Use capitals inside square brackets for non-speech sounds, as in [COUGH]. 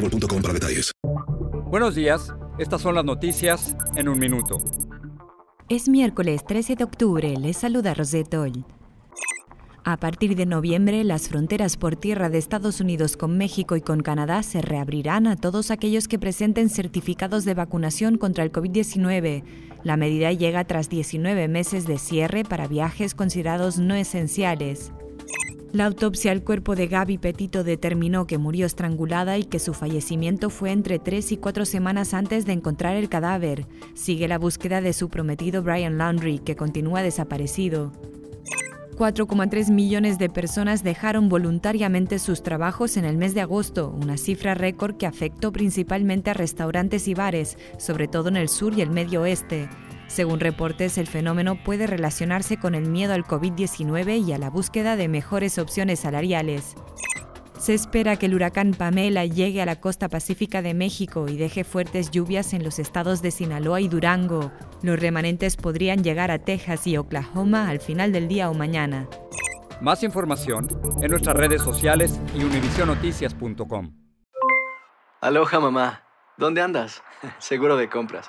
boostmobile.com para detalles. Buenos días, estas son las noticias en un minuto. Es miércoles 13 de octubre, les saluda Rosetol. A partir de noviembre, las fronteras por tierra de Estados Unidos con México y con Canadá se reabrirán a todos aquellos que presenten certificados de vacunación contra el COVID-19. La medida llega tras 19 meses de cierre para viajes considerados no esenciales. La autopsia al cuerpo de Gaby Petito determinó que murió estrangulada y que su fallecimiento fue entre tres y cuatro semanas antes de encontrar el cadáver. Sigue la búsqueda de su prometido Brian Laundrie, que continúa desaparecido. 4,3 millones de personas dejaron voluntariamente sus trabajos en el mes de agosto, una cifra récord que afectó principalmente a restaurantes y bares, sobre todo en el sur y el medio oeste. Según reportes, el fenómeno puede relacionarse con el miedo al COVID-19 y a la búsqueda de mejores opciones salariales. Se espera que el huracán Pamela llegue a la costa pacífica de México y deje fuertes lluvias en los estados de Sinaloa y Durango. Los remanentes podrían llegar a Texas y Oklahoma al final del día o mañana. Más información en nuestras redes sociales y univisionoticias.com. Aloha mamá, ¿dónde andas? [LAUGHS] Seguro de compras.